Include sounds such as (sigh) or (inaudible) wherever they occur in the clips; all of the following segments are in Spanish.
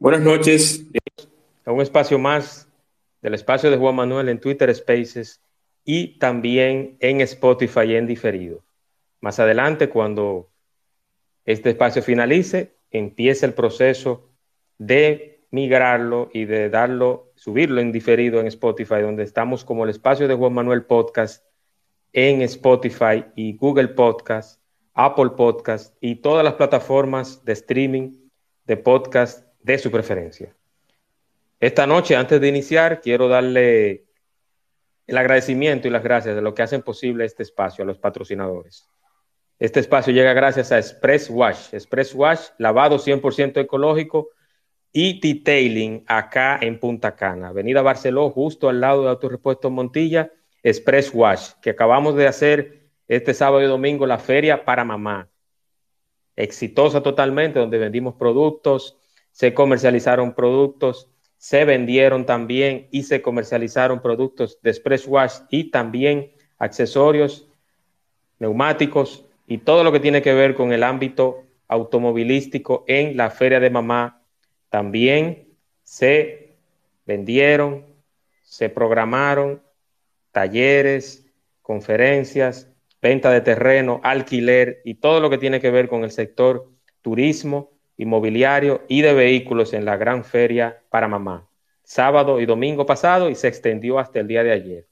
Buenas noches. A un espacio más del espacio de Juan Manuel en Twitter Spaces y también en Spotify en diferido. Más adelante, cuando este espacio finalice, empieza el proceso de migrarlo y de darlo, subirlo en diferido en Spotify, donde estamos como el espacio de Juan Manuel Podcast en Spotify y Google Podcast, Apple Podcast y todas las plataformas de streaming de podcast de su preferencia. Esta noche, antes de iniciar, quiero darle el agradecimiento y las gracias de lo que hacen posible este espacio a los patrocinadores. Este espacio llega gracias a Express Wash. Express Wash, lavado 100% ecológico y detailing acá en Punta Cana, Avenida Barceló, justo al lado de Autorepuesto Montilla, Express Wash, que acabamos de hacer este sábado y domingo la feria para mamá. Exitosa totalmente, donde vendimos productos, se comercializaron productos, se vendieron también y se comercializaron productos de Express Wash y también accesorios, neumáticos y todo lo que tiene que ver con el ámbito automovilístico en la Feria de Mamá. También se vendieron, se programaron talleres, conferencias, venta de terreno, alquiler y todo lo que tiene que ver con el sector turismo inmobiliario y de vehículos en la gran feria para mamá, sábado y domingo pasado y se extendió hasta el día de ayer.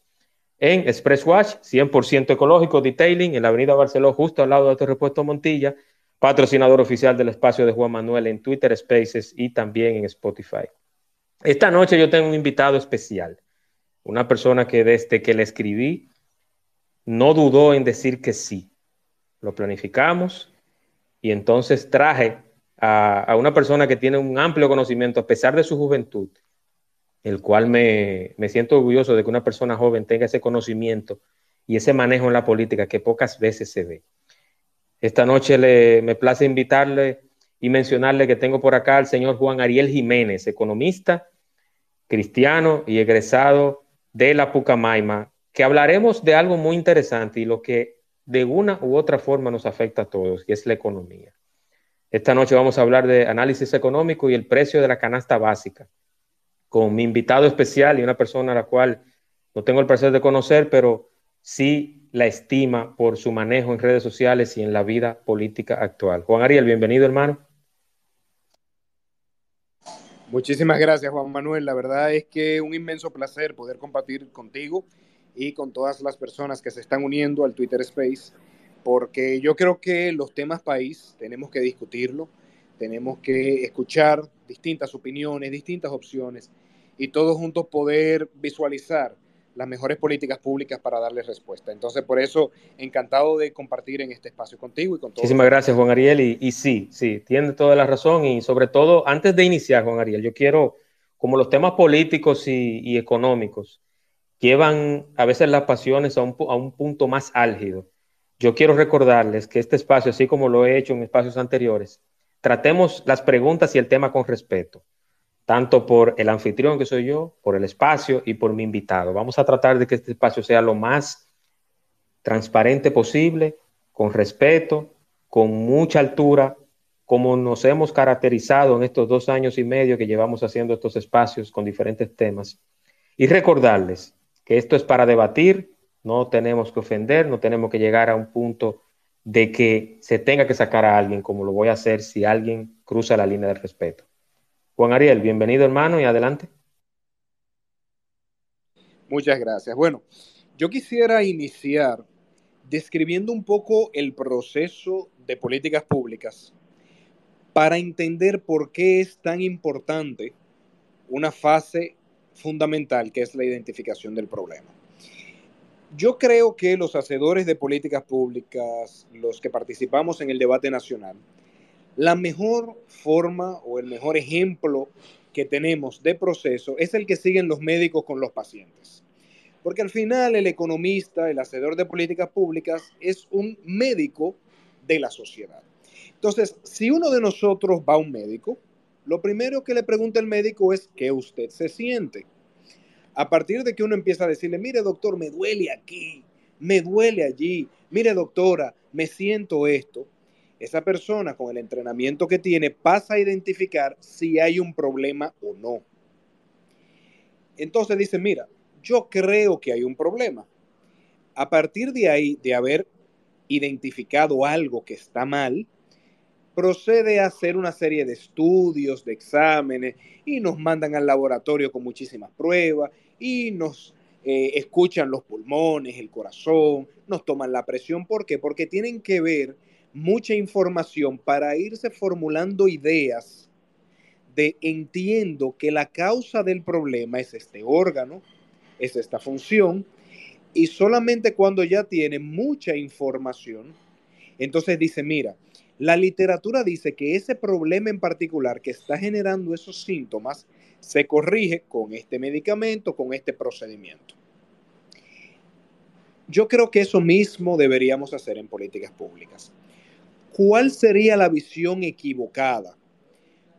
En Express Wash, 100% ecológico, detailing, en la avenida Barceló, justo al lado de este repuesto Montilla, patrocinador oficial del espacio de Juan Manuel en Twitter Spaces y también en Spotify. Esta noche yo tengo un invitado especial, una persona que desde que le escribí no dudó en decir que sí. Lo planificamos y entonces traje a, una persona que tiene un amplio conocimiento a pesar de su juventud, el cual me, siento orgulloso de que una persona joven tenga ese conocimiento y ese manejo en la política que pocas veces se ve. Esta noche le, me place invitarle y mencionarle que tengo por acá al señor Juan Ariel Jiménez, economista, cristiano y egresado de la Pucamaima, que hablaremos de algo muy interesante y lo que de una u otra forma nos afecta a todos, y es la economía. Esta noche vamos a hablar de análisis económico y el precio de la canasta básica, con mi invitado especial y una persona a la cual no tengo el placer de conocer, pero sí la estima por su manejo en redes sociales y en la vida política actual. Juan Ariel, bienvenido hermano. Muchísimas gracias Juan Manuel. La verdad es que un inmenso placer poder compartir contigo y con todas las personas que se están uniendo al Twitter Space porque yo creo que los temas país tenemos que discutirlo, tenemos que escuchar distintas opiniones, distintas opciones y todos juntos poder visualizar las mejores políticas públicas para darles respuesta. Entonces, por eso, encantado de compartir en este espacio contigo y con todos. Muchísimas gracias, Juan Ariel. Y, y, sí, sí, tiene toda la razón. Y sobre todo, antes de iniciar, Juan Ariel, yo quiero, como los temas políticos y, y económicos llevan a veces las pasiones a un, a un punto más álgido yo quiero recordarles que este espacio, así como lo he hecho en espacios anteriores, tratemos las preguntas y el tema con respeto, tanto por el anfitrión que soy yo, por el espacio y por mi invitado. Vamos a tratar de que este espacio sea lo más transparente posible, con respeto, con mucha altura, como nos hemos caracterizado en estos dos años y medio que llevamos haciendo estos espacios con diferentes temas. Y recordarles que esto es para debatir, no tenemos que ofender, no tenemos que llegar a un punto de que se tenga que sacar a alguien como lo voy a hacer si alguien cruza la línea del respeto. Juan Ariel, bienvenido hermano y adelante. Muchas gracias. Bueno, yo quisiera iniciar describiendo un poco el proceso de políticas públicas para entender por qué es tan importante una fase fundamental que es la identificación del problema. Yo creo que los hacedores de políticas públicas, los que participamos en el debate nacional, La mejor forma o el mejor ejemplo que tenemos de proceso es el que siguen los médicos con los pacientes. Porque al final el economista, el hacedor de políticas públicas, es un médico de la sociedad. Entonces, si uno de nosotros va a un médico, lo primero que le pregunta el médico es qué usted se siente. A partir de que uno empieza a decirle, mire doctor, me duele aquí, me duele allí, mire doctora, me siento esto, esa persona con el entrenamiento que tiene pasa a identificar si hay un problema o no. Entonces dice, mira, yo creo que hay un problema. A partir de ahí, de haber identificado algo que está mal, procede a hacer una serie de estudios, de exámenes, y nos mandan al laboratorio con muchísimas pruebas, y nos eh, escuchan los pulmones, el corazón, nos toman la presión. ¿Por qué? Porque tienen que ver mucha información para irse formulando ideas de entiendo que la causa del problema es este órgano, es esta función, y solamente cuando ya tiene mucha información, entonces dice, mira, la literatura dice que ese problema en particular que está generando esos síntomas se corrige con este medicamento, con este procedimiento. Yo creo que eso mismo deberíamos hacer en políticas públicas. ¿Cuál sería la visión equivocada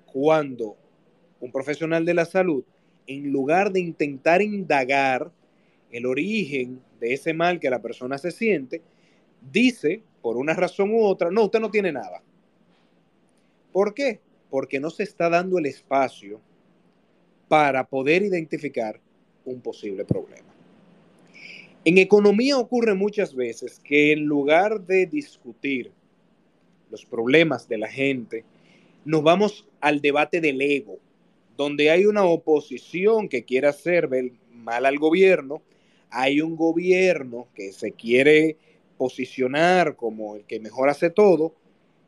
cuando un profesional de la salud en lugar de intentar indagar el origen de ese mal que la persona se siente, dice, por una razón u otra, no, usted no tiene nada. ¿Por qué? Porque no se está dando el espacio para poder identificar un posible problema. En economía ocurre muchas veces que en lugar de discutir los problemas de la gente, nos vamos al debate del ego donde hay una oposición que quiere hacer mal al gobierno, hay un gobierno que se quiere posicionar como el que mejor hace todo,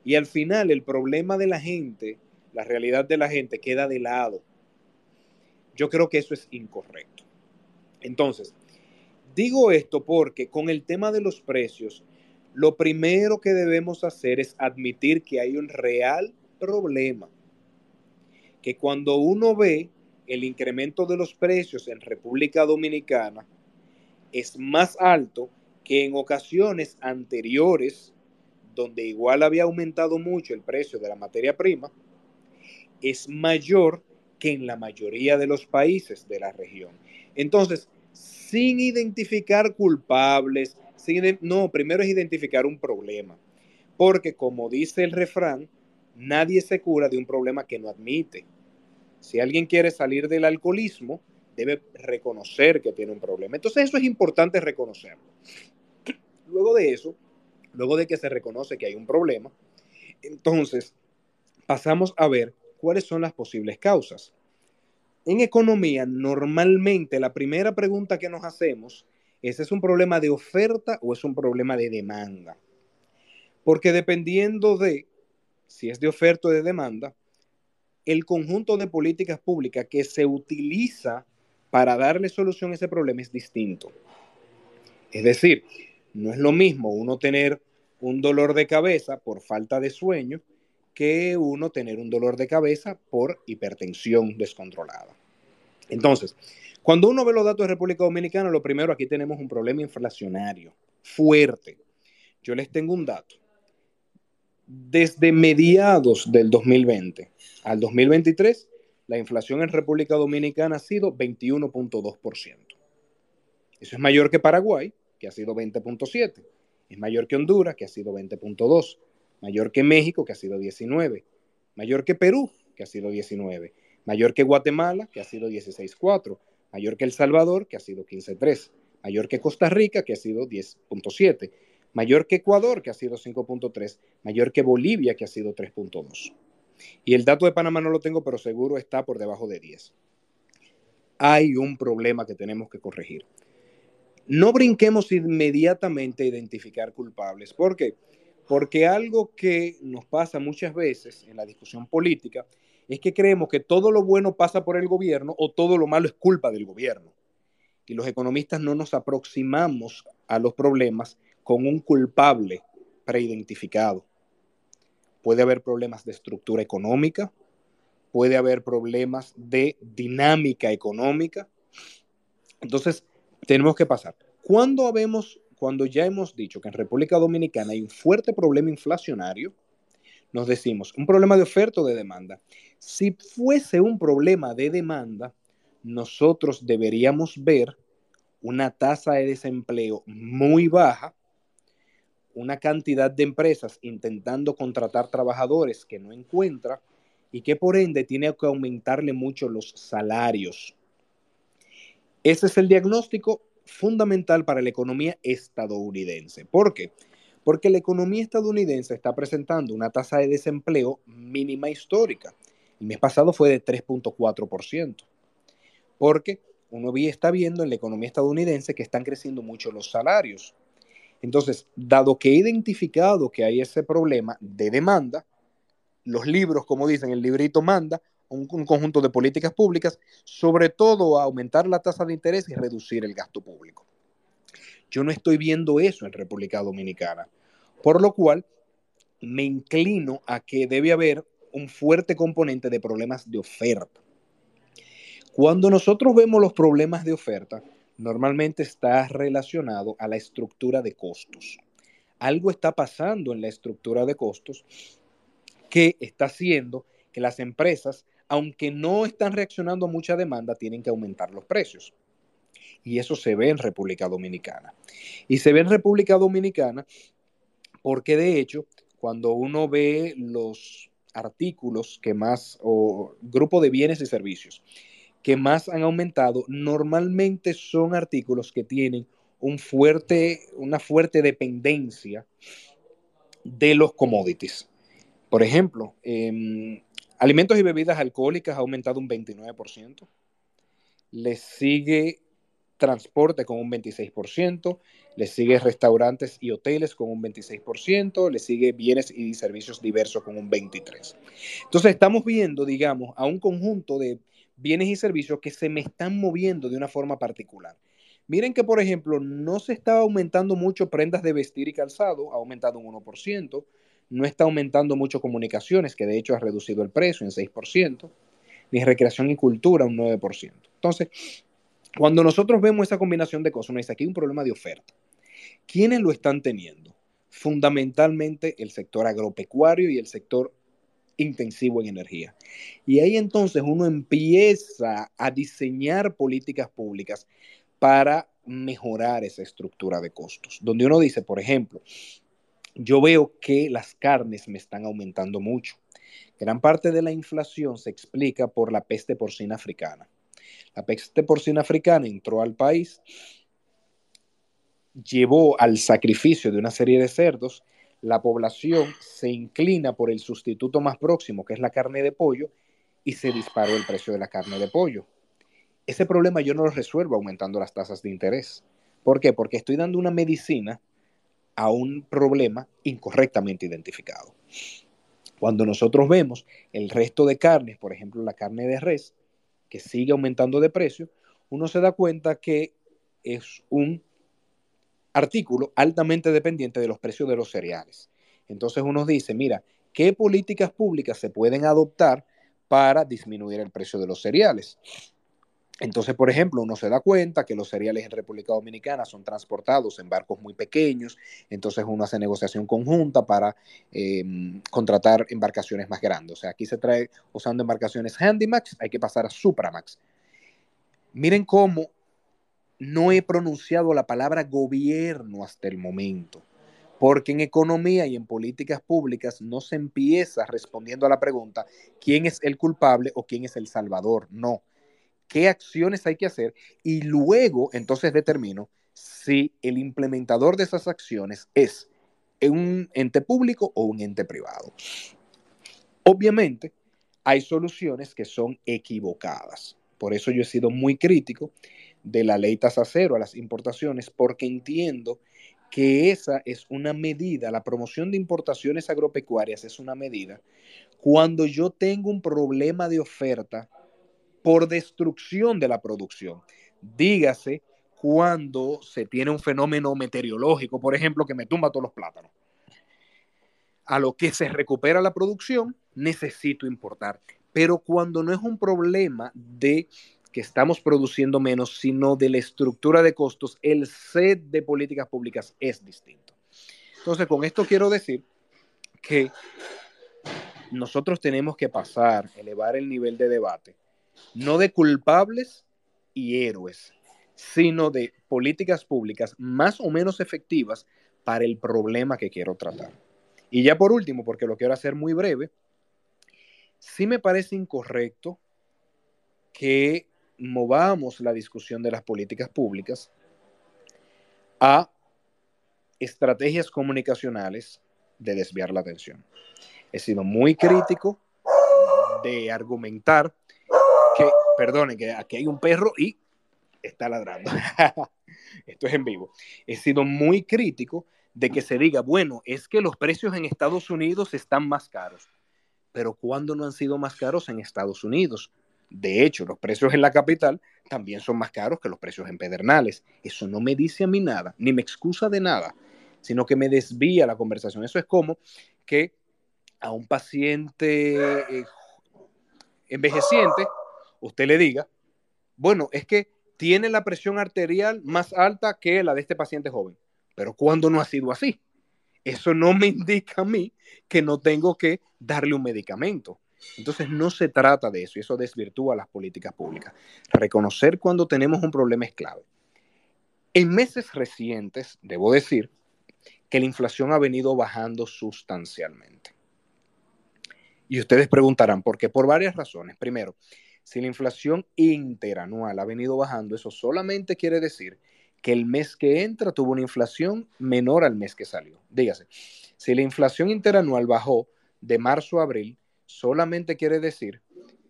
y al final el problema de la gente, la realidad de la gente queda de lado. Yo creo que eso es incorrecto. Entonces, digo esto porque con el tema de los precios, lo primero que debemos hacer es admitir que hay un real problema que cuando uno ve el incremento de los precios en República Dominicana es más alto que en ocasiones anteriores, donde igual había aumentado mucho el precio de la materia prima, es mayor que en la mayoría de los países de la región. Entonces, sin identificar culpables, no, primero es identificar un problema, porque como dice el refrán, nadie se cura de un problema que no admite. Si alguien quiere salir del alcoholismo, debe reconocer que tiene un problema. Entonces eso es importante reconocerlo. Luego de eso, luego de que se reconoce que hay un problema, entonces pasamos a ver cuáles son las posibles causas. En economía, normalmente la primera pregunta que nos hacemos es, ¿es un problema de oferta o es un problema de demanda? Porque dependiendo de si es de oferta o de demanda, el conjunto de políticas públicas que se utiliza para darle solución a ese problema es distinto. Es decir, no es lo mismo uno tener un dolor de cabeza por falta de sueño que uno tener un dolor de cabeza por hipertensión descontrolada. Entonces, cuando uno ve los datos de República Dominicana, lo primero aquí tenemos un problema inflacionario fuerte. Yo les tengo un dato desde mediados del 2020 al 2023, la inflación en República Dominicana ha sido 21.2%. Eso es mayor que Paraguay, que ha sido 20.7%. Es mayor que Honduras, que ha sido 20.2%. Mayor que México, que ha sido 19%. Mayor que Perú, que ha sido 19%. Mayor que Guatemala, que ha sido 16.4%. Mayor que El Salvador, que ha sido 15.3%. Mayor que Costa Rica, que ha sido 10.7% mayor que Ecuador, que ha sido 5.3, mayor que Bolivia, que ha sido 3.2. Y el dato de Panamá no lo tengo, pero seguro está por debajo de 10. Hay un problema que tenemos que corregir. No brinquemos inmediatamente a identificar culpables. ¿Por qué? Porque algo que nos pasa muchas veces en la discusión política es que creemos que todo lo bueno pasa por el gobierno o todo lo malo es culpa del gobierno. Y los economistas no nos aproximamos a los problemas con un culpable preidentificado. puede haber problemas de estructura económica, puede haber problemas de dinámica económica. Entonces, tenemos que pasar. Cuando habemos, cuando ya hemos dicho que en República Dominicana hay un fuerte problema inflacionario, nos decimos, un problema de oferta o de demanda. Si fuese un problema de demanda, nosotros deberíamos ver una tasa de desempleo muy baja, una cantidad de empresas intentando contratar trabajadores que no encuentra y que por ende tiene que aumentarle mucho los salarios. Ese es el diagnóstico fundamental para la economía estadounidense. ¿Por qué? Porque la economía estadounidense está presentando una tasa de desempleo mínima histórica. El mes pasado fue de 3.4%. Porque uno está viendo en la economía estadounidense que están creciendo mucho los salarios. Entonces, dado que he identificado que hay ese problema de demanda, los libros, como dicen, el librito manda un, conjunto de políticas públicas, sobre todo a aumentar la tasa de interés y reducir el gasto público. Yo no estoy viendo eso en República Dominicana, por lo cual me inclino a que debe haber un fuerte componente de problemas de oferta. Cuando nosotros vemos los problemas de oferta, normalmente está relacionado a la estructura de costos. Algo está pasando en la estructura de costos que está haciendo que las empresas, aunque no están reaccionando a mucha demanda, tienen que aumentar los precios. Y eso se ve en República Dominicana. Y se ve en República Dominicana porque de hecho, cuando uno ve los artículos que más, o grupo de bienes y servicios que más han aumentado, normalmente son artículos que tienen una fuerte dependencia de los commodities. Por ejemplo, em, alimentos y bebidas alcohólicas ha aumentado un 29%. Le sigue transporte con un 26%, le sigue restaurantes y hoteles con un 26%, le sigue bienes y servicios diversos con un 23%. Entonces estamos viendo, digamos, a un conjunto de bienes y servicios que se me están moviendo de una forma particular. Miren que, por ejemplo, no se está aumentando mucho prendas de vestir y calzado, ha aumentado un 1%, no está aumentando mucho comunicaciones, que de hecho ha reducido el precio en 6%, ni recreación y cultura un 9%. Entonces, cuando nosotros vemos esa combinación de cosas, nos dice aquí hay un problema de oferta. ¿Quiénes lo están teniendo? Fundamentalmente el sector agropecuario y el sector intensivo en energía. Y ahí entonces uno empieza a diseñar políticas públicas para mejorar esa estructura de costos, donde uno dice, por ejemplo, yo veo que las carnes me están aumentando mucho. Gran parte de la inflación se explica por la peste porcina africana. La peste porcina africana entró al país, llevó al sacrificio de una serie de cerdos, la población se inclina por el sustituto más próximo, que es la carne de pollo, y se disparó el precio de la carne de pollo. Ese problema yo no lo resuelvo aumentando las tasas de interés. ¿Por qué? Porque estoy dando una medicina a un problema incorrectamente identificado. Cuando nosotros vemos el resto de carnes, por ejemplo la carne de res, que sigue aumentando de precio, uno se da cuenta que es un artículo altamente dependiente de los precios de los cereales. Entonces uno dice, mira, ¿qué políticas públicas se pueden adoptar para disminuir el precio de los cereales? Entonces, por ejemplo, uno se da cuenta que los cereales en República Dominicana son transportados en barcos muy pequeños, entonces uno hace negociación conjunta para em, contratar embarcaciones más grandes. O sea, aquí se trae usando embarcaciones Handymax, hay que pasar a Supramax. Miren cómo no he pronunciado la palabra gobierno hasta el momento, porque en economía y en políticas públicas no se empieza respondiendo a la pregunta quién es el culpable o quién es el salvador. No qué acciones hay que hacer y luego entonces determino si el implementador de esas acciones es un ente público o un ente privado. Obviamente, hay soluciones que son equivocadas. Por eso yo he sido muy crítico de la ley tasa cero a las importaciones, porque entiendo que esa es una medida, la promoción de importaciones agropecuarias es una medida cuando yo tengo un problema de oferta por destrucción de la producción. Dígase cuando se tiene un fenómeno meteorológico, por ejemplo, que me tumba todos los plátanos. a lo que se recupera la producción, necesito importar. Pero cuando no es un problema de que estamos produciendo menos, sino de la estructura de costos, el set de políticas públicas es distinto. Entonces, con esto quiero decir que nosotros tenemos que pasar, elevar el nivel de debate, no de culpables y héroes, sino de políticas públicas más o menos efectivas para el problema que quiero tratar. Y ya por último, porque lo quiero hacer muy breve, sí me parece incorrecto que movamos la discusión de las políticas públicas a estrategias comunicacionales de desviar la atención. He sido muy crítico de argumentar perdone, que aquí hay un perro y está ladrando. (laughs) Esto es en vivo. He sido muy crítico de que se diga, bueno, es que los precios en Estados Unidos están más caros. Pero ¿cuándo no han sido más caros en Estados Unidos? De hecho, los precios en la capital también son más caros que los precios en Pedernales. Eso no me dice a mí nada, ni me excusa de nada, sino que me desvía la conversación. Eso es como que a un paciente eh, envejeciente usted le diga, bueno, es que tiene la presión arterial más alta que la de este paciente joven. Pero ¿cuándo no ha sido así? Eso no me (laughs) indica a mí que no tengo que darle un medicamento. Entonces no se trata de eso y eso desvirtúa las políticas públicas. Reconocer cuando tenemos un problema es clave. En meses recientes, debo decir que la inflación ha venido bajando sustancialmente. Y ustedes preguntarán, ¿por qué? Por varias razones. Primero, si la inflación interanual ha venido bajando, eso solamente quiere decir que el mes que entra tuvo una inflación menor al mes que salió. Dígase, si la inflación interanual bajó de marzo a abril, solamente quiere decir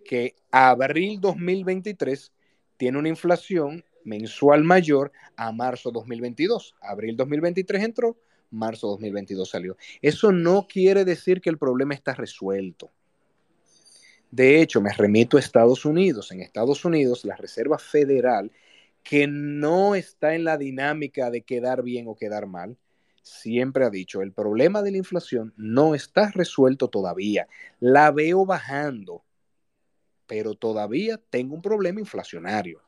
que abril 2023 tiene una inflación mensual mayor a marzo 2022. Abril 2023 entró, marzo 2022 salió. Eso no quiere decir que el problema está resuelto. De hecho, me remito a Estados Unidos. En Estados Unidos, la Reserva Federal, que no está en la dinámica de quedar bien o quedar mal, siempre ha dicho, el problema de la inflación no está resuelto todavía. La veo bajando, pero todavía tengo un problema inflacionario.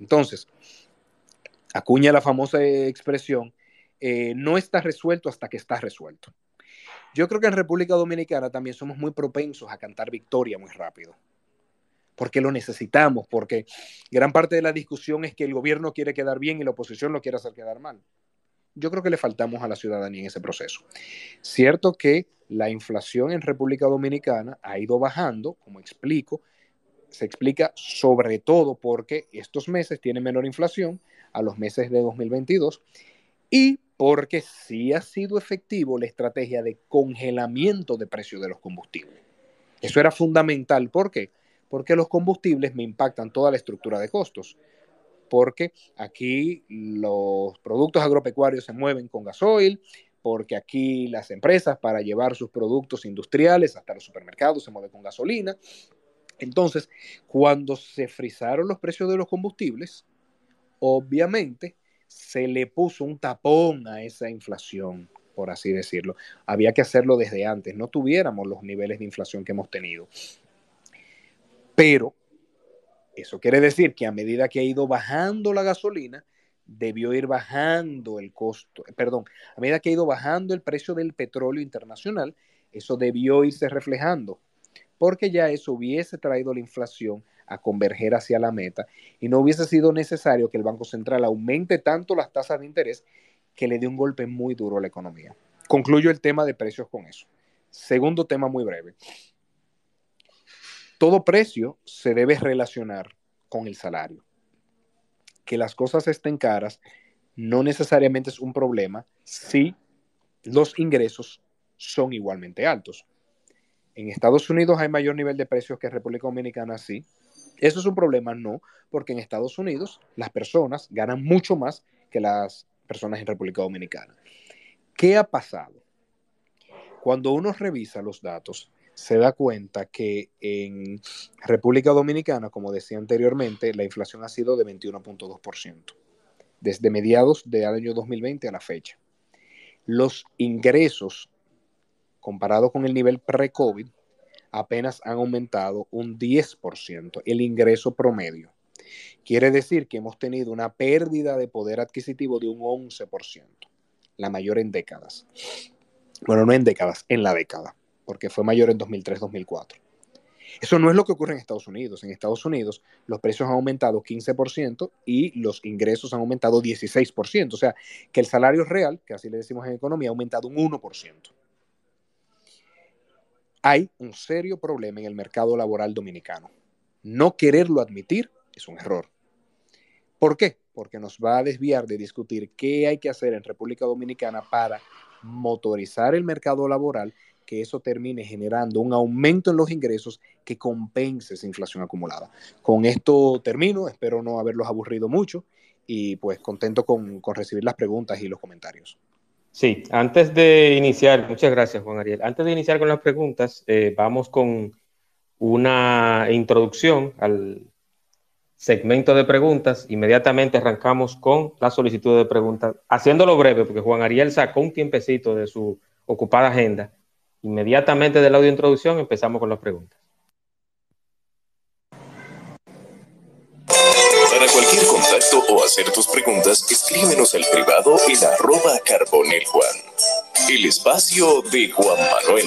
Entonces, acuña la famosa expresión, eh, no está resuelto hasta que está resuelto. Yo creo que en República Dominicana también somos muy propensos a cantar victoria muy rápido, porque lo necesitamos, porque gran parte de la discusión es que el gobierno quiere quedar bien y la oposición lo quiere hacer quedar mal yo creo que le faltamos a la ciudadanía en ese proceso. Cierto que la inflación en República Dominicana ha ido bajando, como explico, se explica sobre todo porque estos meses tienen menor inflación a los meses de 2022 y porque sí ha sido efectivo la estrategia de congelamiento de precios de los combustibles. Eso era fundamental. ¿Por qué? Porque los combustibles me impactan toda la estructura de costos porque aquí los productos agropecuarios se mueven con gasoil, porque aquí las empresas para llevar sus productos industriales hasta los supermercados se mueven con gasolina. Entonces, cuando se frizaron los precios de los combustibles, obviamente se le puso un tapón a esa inflación, por así decirlo. Había que hacerlo desde antes, no tuviéramos los niveles de inflación que hemos tenido. Pero eso quiere decir que a medida que ha ido bajando la gasolina, debió ir bajando el costo, perdón, a medida que ha ido bajando el precio del petróleo internacional, eso debió irse reflejando, porque ya eso hubiese traído la inflación a converger hacia la meta y no hubiese sido necesario que el Banco Central aumente tanto las tasas de interés que le dé un golpe muy duro a la economía. Concluyo el tema de precios con eso. Segundo tema muy breve todo precio se debe relacionar con el salario. Que las cosas estén caras no necesariamente es un problema si los ingresos son igualmente altos. En Estados Unidos hay mayor nivel de precios que en República Dominicana, sí. ¿Eso es un problema? No, porque en Estados Unidos las personas ganan mucho más que las personas en República Dominicana. ¿Qué ha pasado? Cuando uno revisa los datos, se da cuenta que en República Dominicana, como decía anteriormente, la inflación ha sido de 21.2%, desde mediados del año 2020 a la fecha. Los ingresos comparado con el nivel pre-COVID, apenas han aumentado un 10% el ingreso promedio. Quiere decir que hemos tenido una pérdida de poder adquisitivo de un 11%, la mayor en décadas. Bueno, no en décadas, en la década, porque fue mayor en 2003-2004. Eso no es lo que ocurre en Estados Unidos. En Estados Unidos los precios han aumentado 15% y los ingresos han aumentado 16%. O sea, que el salario real, que así le decimos en economía, ha aumentado un 1%. Hay un serio problema en el mercado laboral dominicano. No quererlo admitir es un error. ¿Por qué? Porque nos va a desviar de discutir qué hay que hacer en República Dominicana para motorizar el mercado laboral que eso termine generando un aumento en los ingresos que compense esa inflación acumulada. Con esto termino, espero no haberlos aburrido mucho y pues contento con, recibir las preguntas y los comentarios. Sí, antes de iniciar, muchas gracias Juan Ariel. Antes de iniciar con las preguntas, eh, vamos con una introducción al segmento de preguntas. Inmediatamente arrancamos con la solicitud de preguntas, haciéndolo breve, porque Juan Ariel sacó un tiempecito de su ocupada agenda Inmediatamente del audio introducción empezamos con las preguntas. Para cualquier contacto o hacer tus preguntas, escríbenos al privado en arroba carbonel Juan. El espacio de Juan Manuel.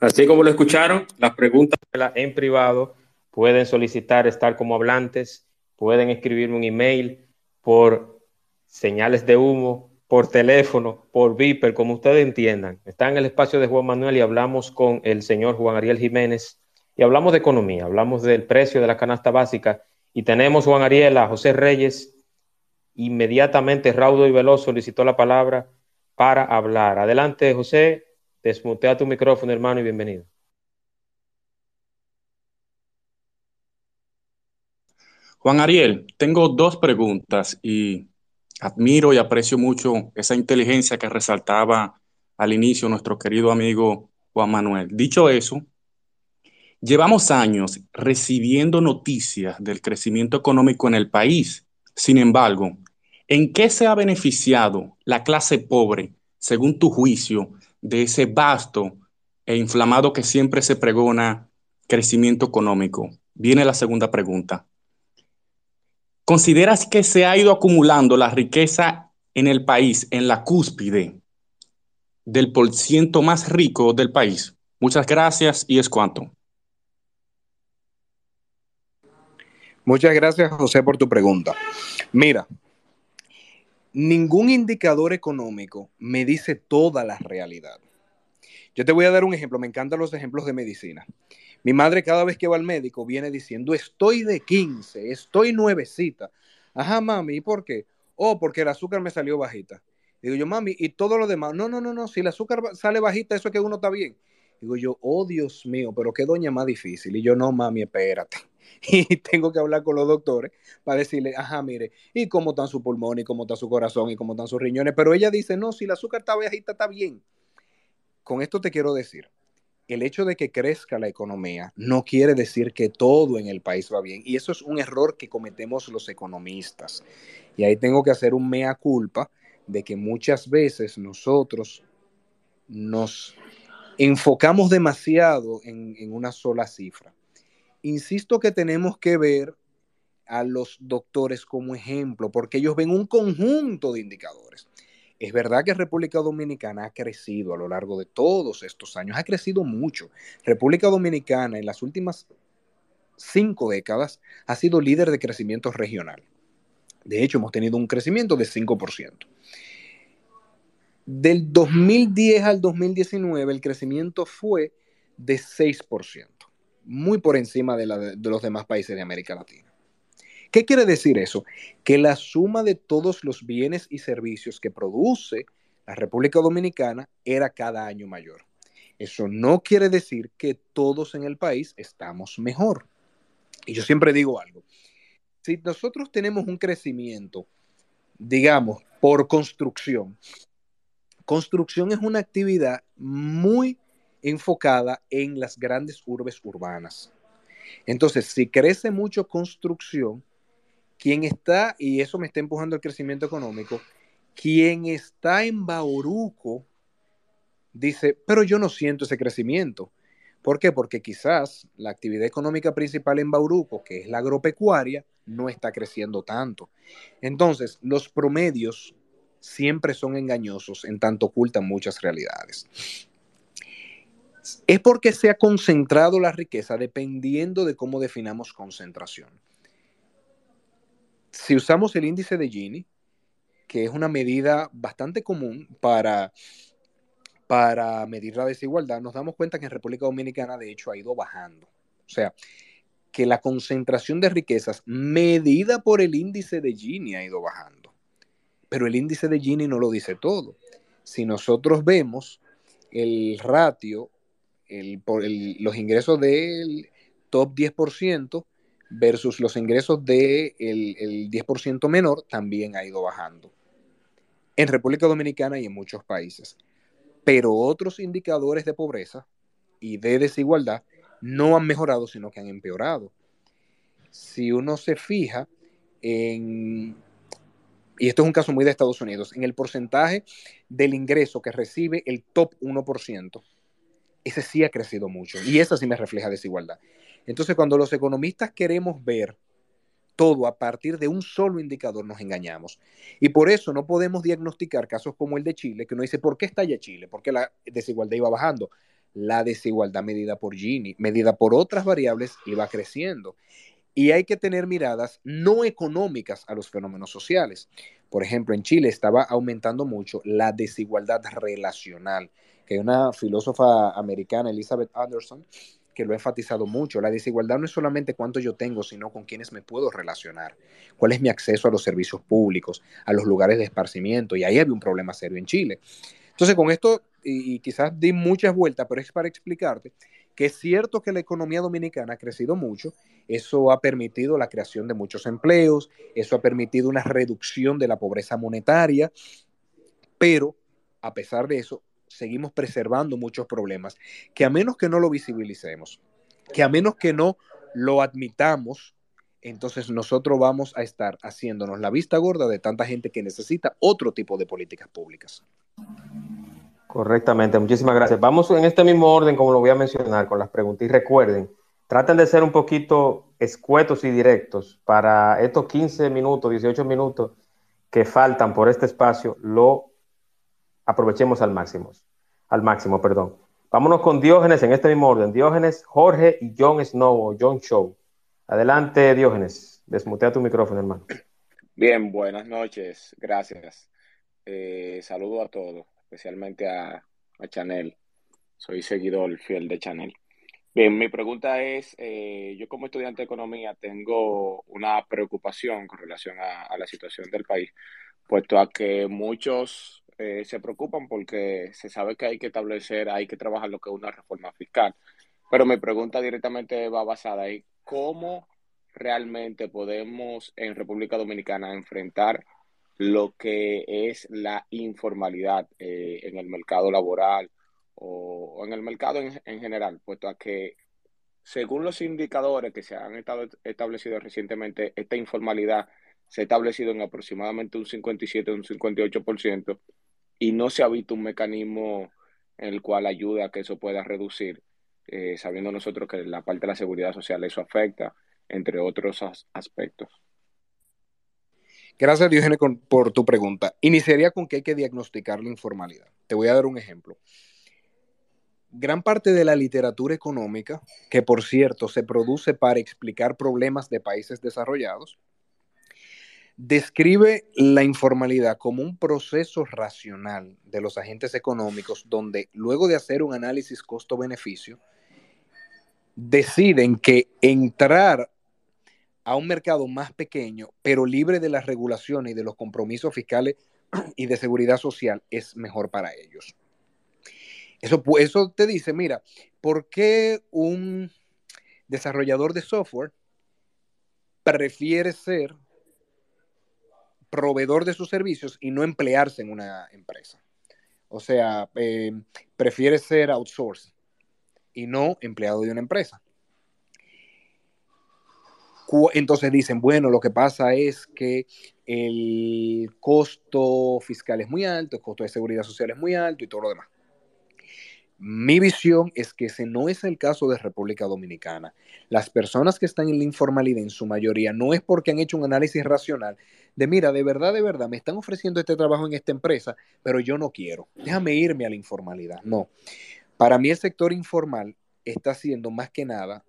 Así como lo escucharon, las preguntas en privado pueden solicitar estar como hablantes, pueden escribirme un email por señales de humo por teléfono, por Viper, como ustedes entiendan. Está en el espacio de Juan Manuel y hablamos con el señor Juan Ariel Jiménez y hablamos de economía, hablamos del precio de la canasta básica y tenemos Juan Ariel a José Reyes. Inmediatamente Raudo y Veloz solicitó la palabra para hablar. Adelante, José, desmutea tu micrófono, hermano, y bienvenido. Juan Ariel, tengo dos preguntas y admiro y aprecio mucho esa inteligencia que resaltaba al inicio nuestro querido amigo Juan Manuel. Dicho eso, llevamos años recibiendo noticias del crecimiento económico en el país. Sin embargo, ¿en qué se ha beneficiado la clase pobre, según tu juicio, de ese vasto e inflamado que siempre se pregona crecimiento económico? Viene la segunda pregunta. ¿Consideras que se ha ido acumulando la riqueza en el país, en la cúspide del porciento más rico del país? Muchas gracias y es cuanto. Muchas gracias, José, por tu pregunta. Mira, ningún indicador económico me dice toda la realidad. Yo te voy a dar un ejemplo, me encantan los ejemplos de medicina. Mi madre cada vez que va al médico viene diciendo, estoy de 15, estoy nuevecita. Ajá, mami, ¿y por qué? Oh, porque el azúcar me salió bajita. Digo yo, mami, y todo lo demás. No, no, no, no, si el azúcar sale bajita, eso es que uno está bien. Digo yo, oh Dios mío, pero qué doña más difícil. Y yo, no, mami, espérate. (laughs) Y tengo que hablar con los doctores para decirle, ajá, mire, y cómo están su pulmón, y cómo está su corazón, y cómo están sus riñones. Pero ella dice, no, si el azúcar está bajita, está bien. Con esto te quiero decir, el hecho de que crezca la economía no quiere decir que todo en el país va bien. Y eso es un error que cometemos los economistas. Y ahí tengo que hacer un mea culpa de que muchas veces nosotros nos enfocamos demasiado en, en una sola cifra. Insisto que tenemos que ver a los doctores como ejemplo, porque ellos ven un conjunto de indicadores. Es verdad que República Dominicana ha crecido a lo largo de todos estos años, ha crecido mucho. República Dominicana en las últimas cinco décadas ha sido líder de crecimiento regional. De hecho, hemos tenido un crecimiento de 5%. Del 2010 al 2019 el crecimiento fue de 6%, muy por encima de, de los demás países de América Latina. ¿Qué quiere decir eso? Que la suma de todos los bienes y servicios que produce la República Dominicana era cada año mayor. Eso no quiere decir que todos en el país estamos mejor. Y yo siempre digo algo. Si nosotros tenemos un crecimiento, digamos, por construcción, construcción es una actividad muy enfocada en las grandes urbes urbanas. Entonces, si crece mucho construcción, quien está, y eso me está empujando el crecimiento económico, quien está en Bauruco dice, pero yo no siento ese crecimiento. ¿Por qué? Porque quizás la actividad económica principal en Bauruco, que es la agropecuaria, no está creciendo tanto. Entonces, los promedios siempre son engañosos en tanto ocultan muchas realidades. Es porque se ha concentrado la riqueza dependiendo de cómo definamos concentración. Si usamos el índice de Gini, que es una medida bastante común para para medir la desigualdad, nos damos cuenta que en República Dominicana de hecho ha ido bajando. O sea, que la concentración de riquezas medida por el índice de Gini ha ido bajando. Pero el índice de Gini no lo dice todo. Si nosotros vemos el ratio, los ingresos del top 10% versus los ingresos del el 10% menor, también ha ido bajando. En República Dominicana y en muchos países pero otros indicadores de pobreza y de desigualdad no han mejorado, sino que han empeorado. Si uno se fija en, y esto es un caso muy de Estados Unidos, en el porcentaje del ingreso que recibe el top 1%, ese sí ha crecido mucho y esa sí me refleja desigualdad. Entonces, cuando los economistas queremos ver todo a partir de un solo indicador nos engañamos. Y por eso no podemos diagnosticar casos como el de Chile, que uno dice, ¿por qué está ya Chile? Porque la desigualdad iba bajando. La desigualdad medida por Gini, medida por otras variables, iba creciendo. Y hay que tener miradas no económicas a los fenómenos sociales. Por ejemplo, en Chile estaba aumentando mucho la desigualdad relacional, que una filósofa americana, Elizabeth Anderson, que lo he enfatizado mucho. La desigualdad no es solamente cuánto yo tengo, sino con quiénes me puedo relacionar. ¿Cuál es mi acceso a los servicios públicos, a los lugares de esparcimiento? Y ahí había un problema serio en Chile. Entonces, con esto, y, quizás di muchas vueltas, pero es para explicarte que es cierto que la economía dominicana ha crecido mucho, eso ha permitido la creación de muchos empleos, eso ha permitido una reducción de la pobreza monetaria, pero a pesar de eso, seguimos preservando muchos problemas que a menos que no lo visibilicemos, que a menos que no lo admitamos, entonces nosotros vamos a estar haciéndonos la vista gorda de tanta gente que necesita otro tipo de políticas públicas. Correctamente, muchísimas gracias. Vamos en este mismo orden, como lo voy a mencionar, con las preguntas. Y recuerden, traten de ser un poquito escuetos y directos para estos 15 minutos, 18 minutos que faltan por este espacio, lo aprovechemos al máximo. Al máximo, perdón. Vámonos con Diógenes en este mismo orden. Diógenes, Jorge y John Snow o John Show. Adelante, Diógenes. Desmutea tu micrófono, hermano. Bien, buenas noches. Gracias. Eh, saludo a todos, especialmente a, Chanel. Soy seguidor fiel de Chanel. Bien, mi pregunta es, eh, yo como estudiante de economía tengo una preocupación con relación a la situación del país, puesto a que muchos eh, se preocupan porque se sabe que hay que establecer, hay que trabajar lo que es una reforma fiscal. Pero mi pregunta directamente va basada en cómo realmente podemos en República Dominicana enfrentar lo que es la informalidad eh, en el mercado laboral o, en el mercado en, en, general, puesto a que según los indicadores que se han estado establecido recientemente, esta informalidad se ha establecido en aproximadamente un 57 o un 58%, y no se ha visto un mecanismo en el cual ayude a que eso pueda reducir, eh, sabiendo nosotros que la parte de la seguridad social eso afecta, entre otros aspectos. Gracias, Diógenes, por tu pregunta. Iniciaría con que hay que diagnosticar la informalidad. Te voy a dar un ejemplo. Gran parte de la literatura económica, que por cierto se produce para explicar problemas de países desarrollados, describe la informalidad como un proceso racional de los agentes económicos donde luego de hacer un análisis costo-beneficio, deciden que entrar a un mercado más pequeño, pero libre de las regulaciones y de los compromisos fiscales y de seguridad social, es mejor para ellos. Eso, eso te dice, mira, ¿por qué un desarrollador de software prefiere ser proveedor de sus servicios y no emplearse en una empresa. O sea, eh, prefiere ser outsource y no empleado de una empresa. Entonces dicen, bueno, lo que pasa es que el costo fiscal es muy alto, el costo de seguridad social es muy alto y todo lo demás. Mi visión es que ese no es el caso de República Dominicana. Las personas que están en la informalidad en su mayoría no es porque han hecho un análisis racional de, mira, de verdad, de verdad, me están ofreciendo este trabajo en esta empresa, pero yo no quiero. Déjame irme a la informalidad. No. Para mí el sector informal está siendo más que nada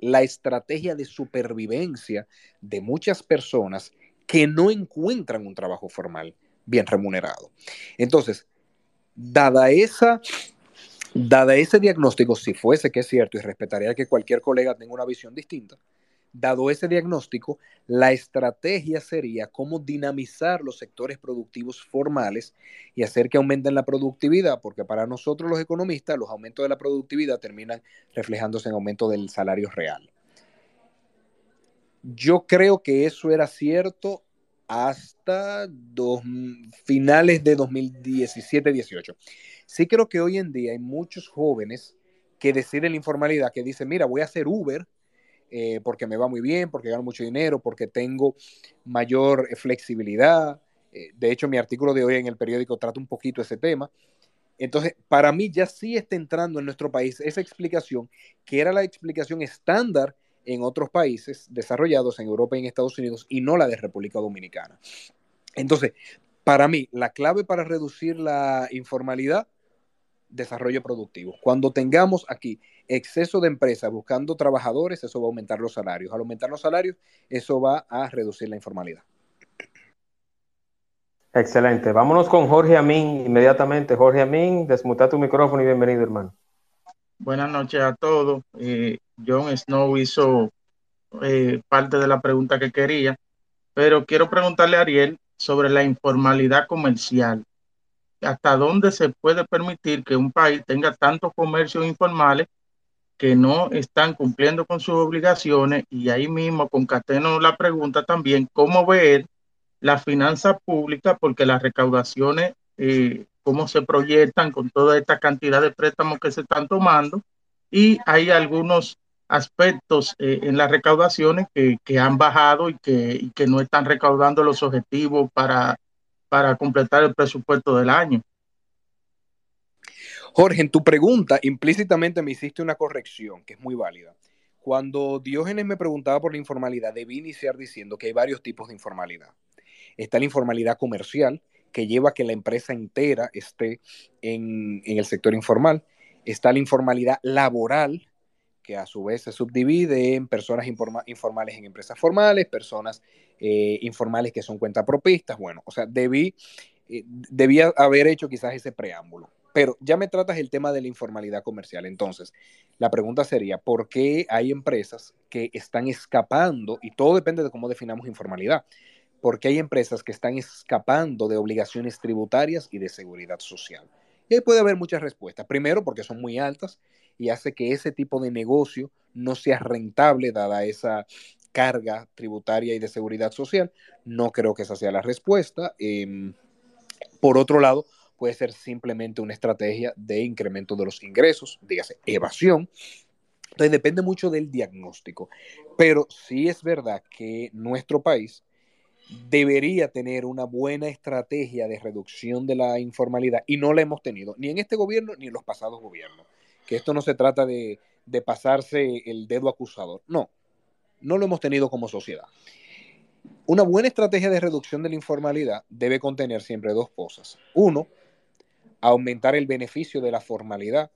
la estrategia de supervivencia de muchas personas que no encuentran un trabajo formal bien remunerado. Entonces, dada esa, dada ese diagnóstico, si fuese que es cierto, y respetaría que cualquier colega tenga una visión distinta, dado ese diagnóstico, la estrategia sería cómo dinamizar los sectores productivos formales y hacer que aumenten la productividad, porque para nosotros los economistas los aumentos de la productividad terminan reflejándose en aumento del salario real. Yo creo que eso era cierto hasta finales de 2017-18. Sí creo que hoy en día hay muchos jóvenes que deciden la informalidad, que dicen, mira, voy a hacer Uber eh, porque me va muy bien, porque gano mucho dinero, porque tengo mayor flexibilidad. Eh, de hecho, mi artículo de hoy en el periódico trata un poquito ese tema. Entonces, para mí ya sí está entrando en nuestro país esa explicación, que era la explicación estándar en otros países desarrollados, en Europa y en Estados Unidos, y no la de República Dominicana. Entonces, para mí, la clave para reducir la informalidad, desarrollo productivo. Cuando tengamos aquí exceso de empresas buscando trabajadores, eso va a aumentar los salarios. Al aumentar los salarios, eso va a reducir la informalidad. Excelente. Vámonos con Jorge Amín inmediatamente. Jorge Amín, desmuta tu micrófono y bienvenido, hermano. Buenas noches a todos. Eh, John Snow hizo eh, parte de la pregunta que quería, pero quiero preguntarle a Ariel sobre la informalidad comercial. ¿Hasta dónde se puede permitir que un país tenga tantos comercios informales que no están cumpliendo con sus obligaciones? Y ahí mismo concateno la pregunta también, ¿cómo ver la finanza pública? Porque las recaudaciones eh, cómo se proyectan con toda esta cantidad de préstamos que se están tomando y hay algunos aspectos eh, en las recaudaciones que, han bajado y que, que, no están recaudando los objetivos para, para completar el presupuesto del año. Jorge, en tu pregunta implícitamente me hiciste una corrección que es muy válida. Cuando Diógenes me preguntaba por la informalidad, debí iniciar diciendo que hay varios tipos de informalidad. Está la informalidad comercial, que lleva a que la empresa entera esté en, el sector informal. Está la informalidad laboral, que a su vez se subdivide en personas informales en empresas formales, personas eh, informales que son cuentapropistas. Bueno, o sea, debí, eh, debía haber hecho quizás ese preámbulo. Pero ya me tratas el tema de la informalidad comercial. Entonces, la pregunta sería, ¿por qué hay empresas que están escapando? Y todo depende de cómo definamos informalidad porque hay empresas que están escapando de obligaciones tributarias y de seguridad social. Y ahí puede haber muchas respuestas. Primero, porque son muy altas y hace que ese tipo de negocio no sea rentable dada esa carga tributaria y de seguridad social. No creo que esa sea la respuesta. Em, por otro lado, puede ser simplemente una estrategia de incremento de los ingresos, dígase evasión. Entonces depende mucho del diagnóstico. Pero sí es verdad que nuestro país debería tener una buena estrategia de reducción de la informalidad y no la hemos tenido, ni en este gobierno ni en los pasados gobiernos. Que esto no se trata de, pasarse el dedo acusador, no, no lo hemos tenido como sociedad. Una buena estrategia de reducción de la informalidad debe contener siempre dos cosas. Uno, aumentar el beneficio de la formalidad,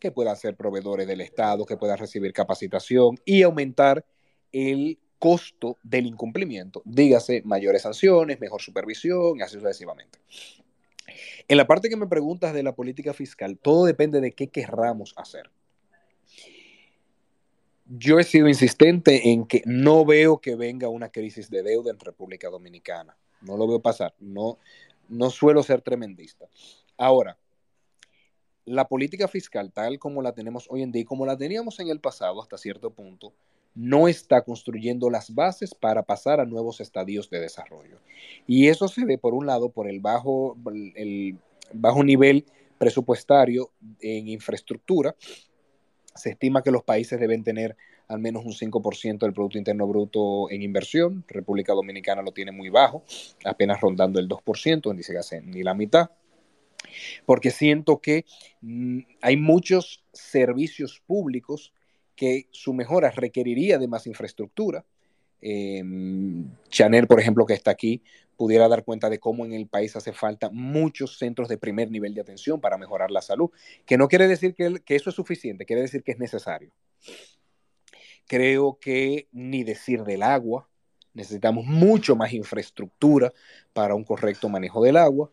que puedan ser proveedores del Estado, que puedan recibir capacitación y aumentar el costo del incumplimiento. Dígase mayores sanciones, mejor supervisión y así sucesivamente. En la parte que me preguntas de la política fiscal, todo depende de qué querramos hacer. Yo he sido insistente en que no veo que venga una crisis de deuda en República Dominicana. No lo veo pasar. No, no suelo ser tremendista. Ahora, la política fiscal tal como la tenemos hoy en día y como la teníamos en el pasado hasta cierto punto, no está construyendo las bases para pasar a nuevos estadios de desarrollo. Y eso se ve, por un lado, por el bajo, el bajo nivel presupuestario en infraestructura. Se estima que los países deben tener al menos un 5% del Producto Interno Bruto en inversión. República Dominicana lo tiene muy bajo, apenas rondando el 2%, ni se ni la mitad. Porque siento que mm, hay muchos servicios públicos que su mejora requeriría de más infraestructura. Em, Chanel, por ejemplo, que está aquí, pudiera dar cuenta de cómo en el país hace falta muchos centros de primer nivel de atención para mejorar la salud, que no quiere decir que, que eso es suficiente, quiere decir que es necesario. Creo que ni decir del agua, necesitamos mucho más infraestructura para un correcto manejo del agua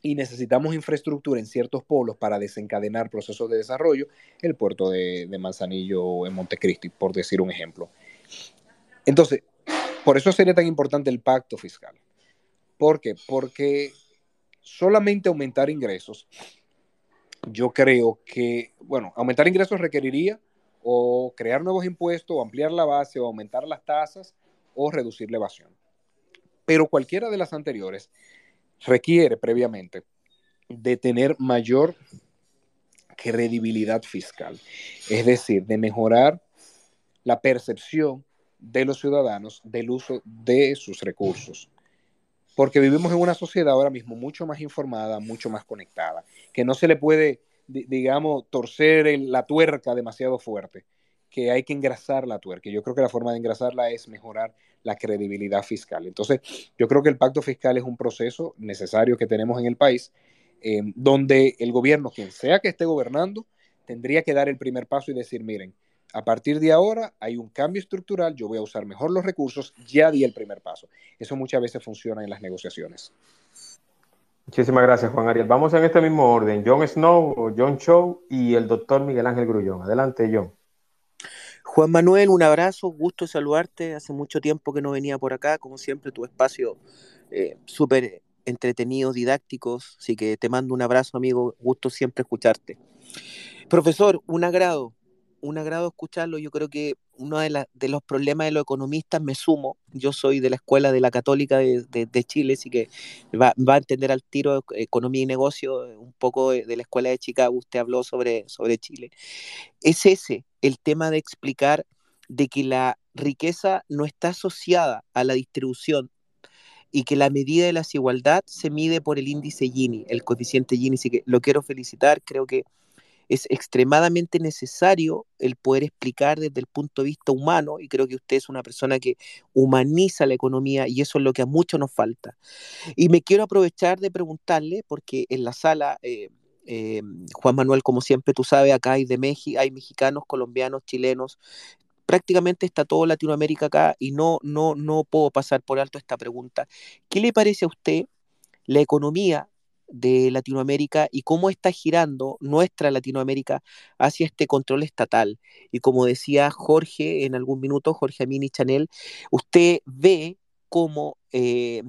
y necesitamos infraestructura en ciertos polos para desencadenar procesos de desarrollo, el puerto de, Manzanillo en Montecristi, por decir un ejemplo. Entonces, por eso sería tan importante el pacto fiscal. ¿Por qué? Porque solamente aumentar ingresos, yo creo que, bueno, aumentar ingresos requeriría o crear nuevos impuestos, o ampliar la base, o aumentar las tasas, o reducir la evasión. Pero cualquiera de las anteriores requiere previamente de tener mayor credibilidad fiscal, es decir, de mejorar la percepción de los ciudadanos del uso de sus recursos. Porque vivimos en una sociedad ahora mismo mucho más informada, mucho más conectada, que no se le puede, digamos, torcer la tuerca demasiado fuerte, que hay que engrasar la tuerca. Yo creo que la forma de engrasarla es mejorar la credibilidad fiscal. Entonces, yo creo que el pacto fiscal es un proceso necesario que tenemos en el país, eh, donde el gobierno, quien sea que esté gobernando, tendría que dar el primer paso y decir, miren, a partir de ahora hay un cambio estructural, yo voy a usar mejor los recursos, ya di el primer paso. Eso muchas veces funciona en las negociaciones. Muchísimas gracias, Juan Ariel. Vamos en este mismo orden. John Snow, John Chow y el doctor Miguel Ángel Grullón. Adelante, John. Juan Manuel, un abrazo, gusto de saludarte. Hace mucho tiempo que no venía por acá, como siempre, tu espacio eh, súper entretenido, didácticos. Así que te mando un abrazo, amigo. Gusto siempre escucharte. Profesor, un agrado un agrado escucharlo. Yo creo que uno de, de, los problemas de los economistas me sumo. Yo soy de la Escuela de la Católica de, Chile, así que va, a entender al tiro economía y negocio, un poco de, la Escuela de Chicago. Usted habló sobre, sobre Chile. Es ese el tema de explicar de que la riqueza no está asociada a la distribución y que la medida de la desigualdad se mide por el índice Gini, el coeficiente Gini. Así que lo quiero felicitar. Creo que es extremadamente necesario el poder explicar desde el punto de vista humano, y creo que usted es una persona que humaniza la economía y eso es lo que a muchos nos falta. Y me quiero aprovechar de preguntarle, porque en la sala, eh, eh, Juan Manuel, como siempre tú sabes, acá hay de México, hay mexicanos, colombianos, chilenos, prácticamente está todo Latinoamérica acá y no, no, no puedo pasar por alto esta pregunta. ¿Qué le parece a usted la economía de Latinoamérica y cómo está girando nuestra Latinoamérica hacia este control estatal. Y como decía Jorge en algún minuto, Jorge Amini Chanel, usted ve cómo eh,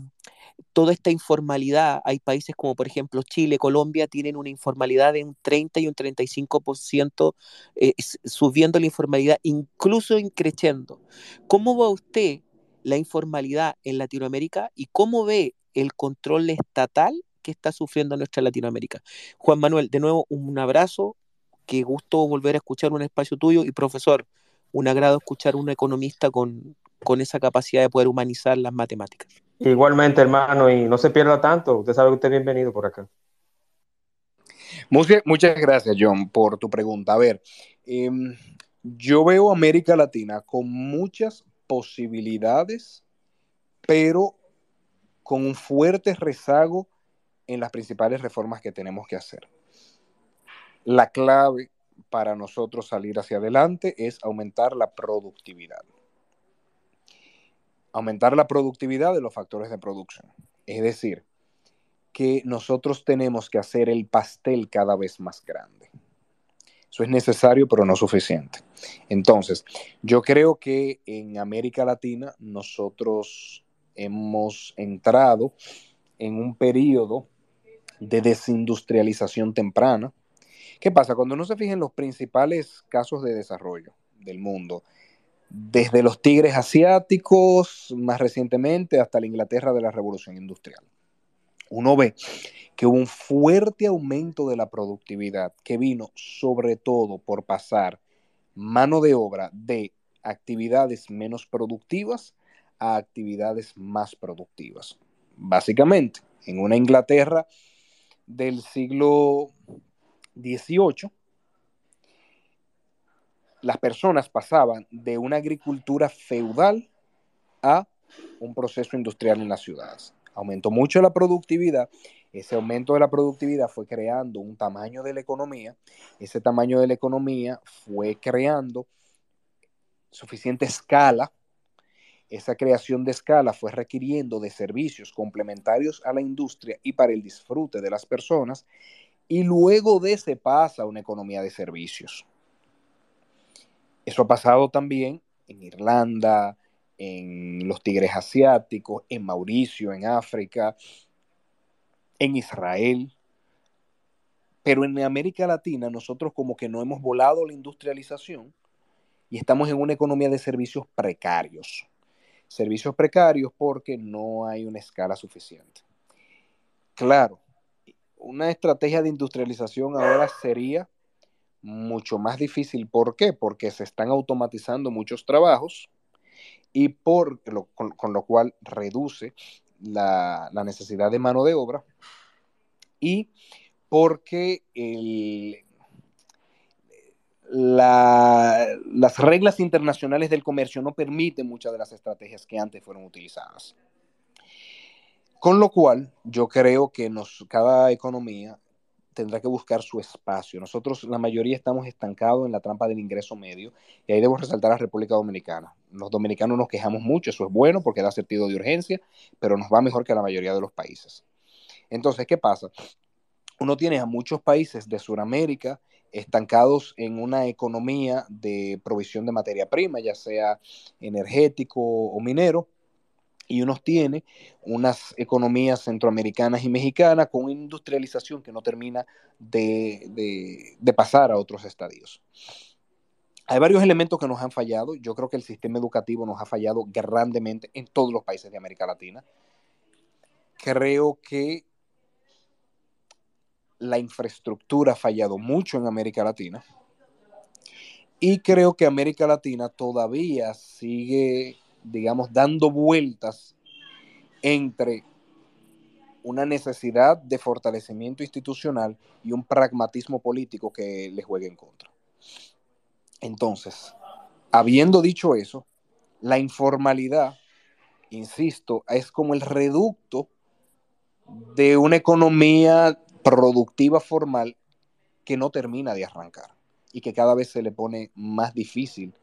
toda esta informalidad, hay países como por ejemplo Chile, Colombia, tienen una informalidad de un 30 y un 35%, eh, subiendo la informalidad, incluso increciendo. ¿Cómo va usted la informalidad en Latinoamérica y cómo ve el control estatal que está sufriendo nuestra Latinoamérica. Juan Manuel, de nuevo un abrazo, qué gusto volver a escuchar un espacio tuyo y profesor, un agrado escuchar a un economista con, con esa capacidad de poder humanizar las matemáticas. Igualmente, hermano, y no se pierda tanto, usted sabe que usted es bienvenido por acá. Muchas gracias, John, por tu pregunta. A ver, em, yo veo América Latina con muchas posibilidades, pero con un fuerte rezago en las principales reformas que tenemos que hacer. La clave para nosotros salir hacia adelante es aumentar la productividad. Aumentar la productividad de los factores de producción. Es decir, que nosotros tenemos que hacer el pastel cada vez más grande. Eso es necesario, pero no suficiente. Entonces, yo creo que en América Latina nosotros hemos entrado en un periodo de desindustrialización temprana. ¿Qué pasa? Cuando uno se fija en los principales casos de desarrollo del mundo, desde los tigres asiáticos, más recientemente, hasta la Inglaterra de la Revolución Industrial, uno ve que hubo un fuerte aumento de la productividad que vino sobre todo por pasar mano de obra de actividades menos productivas a actividades más productivas. Básicamente, en una Inglaterra del siglo XVIII, las personas pasaban de una agricultura feudal a un proceso industrial en las ciudades. Aumentó mucho la productividad. Ese aumento de la productividad fue creando un tamaño de la economía. Ese tamaño de la economía fue creando suficiente escala. Esa creación de escala fue requiriendo de servicios complementarios a la industria y para el disfrute de las personas. Y luego de ese pasa a una economía de servicios. Eso ha pasado también en Irlanda, en los tigres asiáticos, en Mauricio, en África, en Israel. Pero en América Latina nosotros como que no hemos volado la industrialización y estamos en una economía de servicios precarios. Servicios precarios porque no hay una escala suficiente. Claro, una estrategia de industrialización ahora sería mucho más difícil. ¿Por qué? Porque se están automatizando muchos trabajos y por con, lo cual reduce la, necesidad de mano de obra y porque las reglas internacionales del comercio no permiten muchas de las estrategias que antes fueron utilizadas. Con lo cual, yo creo que nos, cada economía tendrá que buscar su espacio. Nosotros, la mayoría, estamos estancados en la trampa del ingreso medio y ahí debo resaltar a la República Dominicana. Los dominicanos nos quejamos mucho, eso es bueno porque da sentido de urgencia, pero nos va mejor que la mayoría de los países. Entonces, ¿qué pasa? Uno tiene a muchos países de Sudamérica estancados en una economía de provisión de materia prima, ya sea energético o minero, y uno tiene unas economías centroamericanas y mexicanas con industrialización que no termina de, pasar a otros estadios. Hay varios elementos que nos han fallado. Yo creo que el sistema educativo nos ha fallado grandemente en todos los países de América Latina. Creo que la infraestructura ha fallado mucho en América Latina. Y creo que América Latina todavía sigue digamos, dando vueltas entre una necesidad de fortalecimiento institucional y un pragmatismo político que le juegue en contra. Entonces, habiendo dicho eso, la informalidad, insisto, es como el reducto de una economía productiva formal que no termina de arrancar y que cada vez se le pone más difícil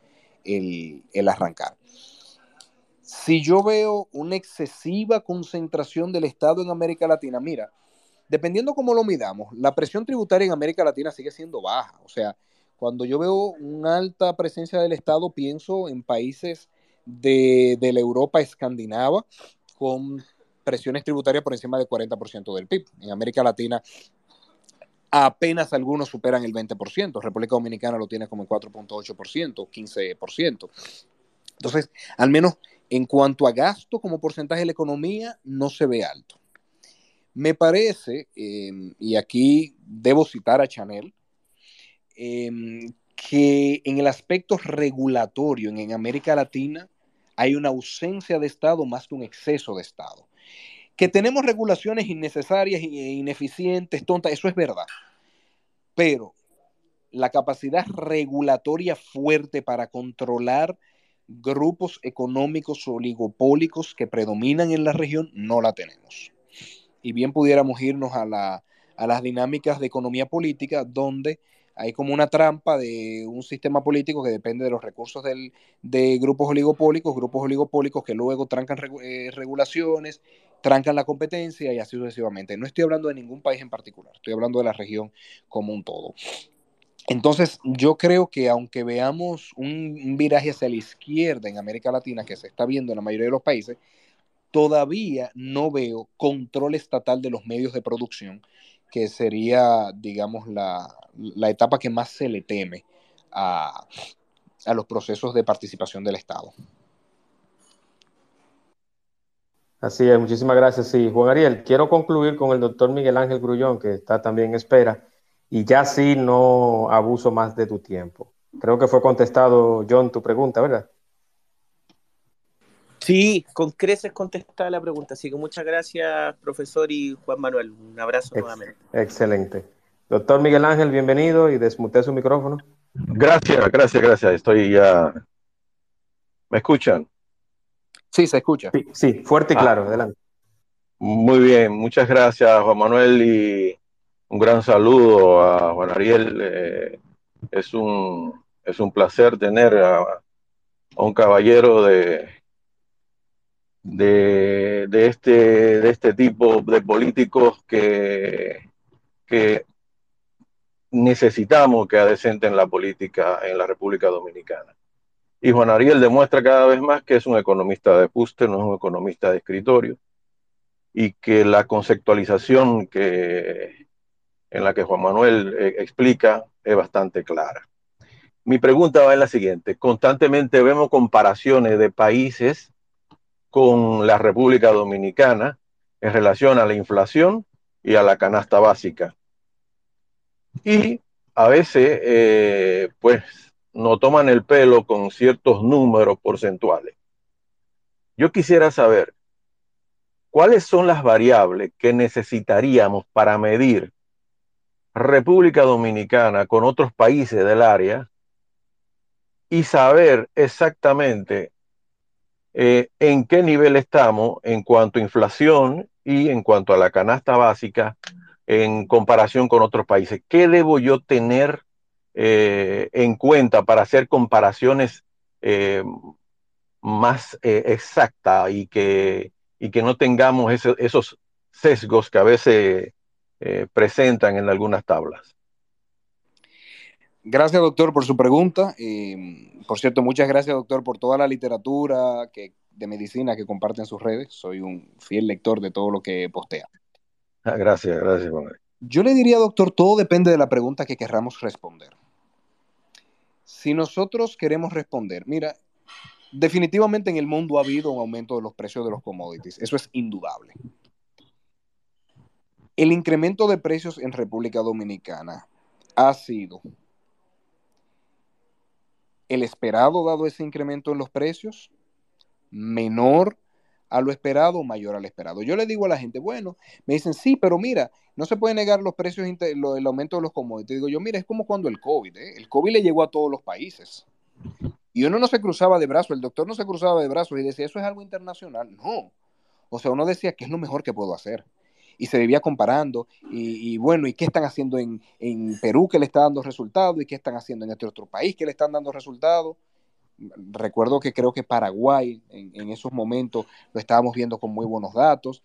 el, el arrancar. Si yo veo una excesiva concentración del Estado en América Latina, mira, dependiendo cómo lo midamos, la presión tributaria en América Latina sigue siendo baja. O sea, cuando yo veo una alta presencia del Estado, pienso en países de, la Europa escandinava con presiones tributarias por encima del 40% del PIB. En América Latina apenas algunos superan el 20%. República Dominicana lo tiene como el 4.8%, 15%. Entonces, al menos en cuanto a gasto como porcentaje de la economía, no se ve alto. Me parece, em, y aquí debo citar a Chanel, em, que en el aspecto regulatorio en, América Latina hay una ausencia de Estado más que un exceso de Estado. Que tenemos regulaciones innecesarias e ineficientes, tontas, eso es verdad. Pero la capacidad regulatoria fuerte para controlar grupos económicos oligopólicos que predominan en la región, no la tenemos. Y bien pudiéramos irnos a, las dinámicas de economía política, donde hay como una trampa de un sistema político que depende de los recursos de grupos oligopólicos, grupos oligopólicos que luego trancan eh, regulaciones, trancan la competencia y así sucesivamente. No estoy hablando de ningún país en particular, estoy hablando de la región como un todo. Entonces, yo creo que aunque veamos un, viraje hacia la izquierda en América Latina, que se está viendo en la mayoría de los países, todavía no veo control estatal de los medios de producción, que sería, digamos, la, etapa que más se le teme a, a los procesos de participación del Estado. Así es, muchísimas gracias. Sí, Juan Ariel, quiero concluir con el doctor Miguel Ángel Grullón, que está también en espera y ya sí no abuso más de tu tiempo. Creo que fue contestado, John, tu pregunta, ¿verdad? Sí, con creces contestada la pregunta. Así que muchas gracias, profesor y Juan Manuel. Un abrazo Ex nuevamente. Excelente. Doctor Miguel Ángel, bienvenido y desmute su micrófono. Gracias, gracias, gracias. Estoy ya. ¿Me escuchan? Sí, se escucha. Sí, sí fuerte y Ah. claro, adelante. Muy bien, muchas gracias, Juan Manuel, y un gran saludo a Juan Ariel. Eh, es un, es un placer tener a, a un caballero de, de, de este, de este tipo de políticos que, que necesitamos que adecenten la política en la República Dominicana. Y Juan Ariel demuestra cada vez más que es un economista de fuste, no es un economista de escritorio, y que la conceptualización en la que Juan Manuel eh, explica es bastante clara. Mi pregunta va en la siguiente. Constantemente vemos comparaciones de países con la República Dominicana en relación a la inflación y a la canasta básica. Y a veces, eh, pues, no toman el pelo con ciertos números porcentuales. Yo quisiera saber cuáles son las variables que necesitaríamos para medir República Dominicana con otros países del área y saber exactamente eh, en qué nivel estamos en cuanto a inflación y en cuanto a la canasta básica en comparación con otros países. ¿Qué debo yo tener eh, en cuenta para hacer comparaciones eh, más eh, exactas y que, y que no tengamos ese, esos sesgos que a veces presentan en algunas tablas? Gracias, doctor, por su pregunta. Por cierto, muchas gracias, doctor, por toda la literatura que, de medicina que comparte en sus redes. Soy un fiel lector de todo lo que postea. Ah, gracias, gracias, Juan. Yo le diría, doctor, todo depende de la pregunta que querramos responder. Si nosotros queremos responder, mira, definitivamente en el mundo ha habido un aumento de los precios de los commodities. Eso es indudable. El incremento de precios en República Dominicana ha sido el esperado dado ese incremento en los precios, menor a lo esperado, mayor al esperado. Yo le digo a la gente, bueno, me dicen, sí, pero mira, no se puede negar los precios, el aumento de los commodities. Digo yo, mira, es como cuando el COVID, ¿eh? el COVID le llegó a todos los países. Y uno no se cruzaba de brazos, el doctor no se cruzaba de brazos y decía, eso es algo internacional. No. O sea, uno decía, ¿qué es lo mejor que puedo hacer? Y se vivía comparando, y, y bueno, ¿y qué están haciendo en, en, Perú que le está dando resultados? ¿Y qué están haciendo en este otro país que le están dando resultados? Recuerdo que creo que Paraguay en, esos momentos lo estábamos viendo con muy buenos datos.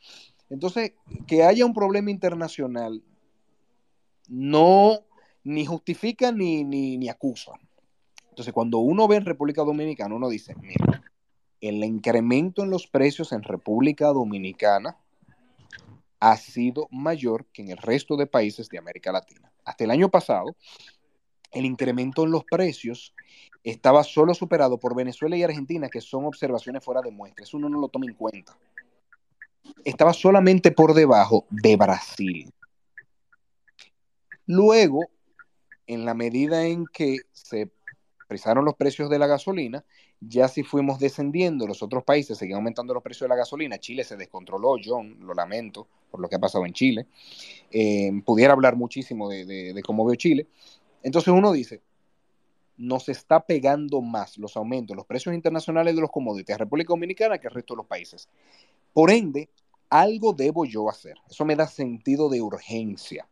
Entonces, que haya un problema internacional no ni justifica ni, ni, ni acusa. Entonces, cuando uno ve en República Dominicana, uno dice, mira, el incremento en los precios en República Dominicana ha sido mayor que en el resto de países de América Latina. Hasta el año pasado, el incremento en los precios estaba solo superado por Venezuela y Argentina, que son observaciones fuera de muestra. Eso uno no lo toma en cuenta. Estaba solamente por debajo de Brasil. Luego, en la medida en que se frisaron los precios de la gasolina, ya si fuimos descendiendo, los otros países seguían aumentando los precios de la gasolina, Chile se descontroló, John, lo lamento por lo que ha pasado en Chile, eh, pudiera hablar muchísimo de, de, de, cómo veo Chile, entonces uno dice, nos está pegando más los aumentos, los precios internacionales de los commodities a República Dominicana que al resto de los países. Por ende, algo debo yo hacer, eso me da sentido de urgencia.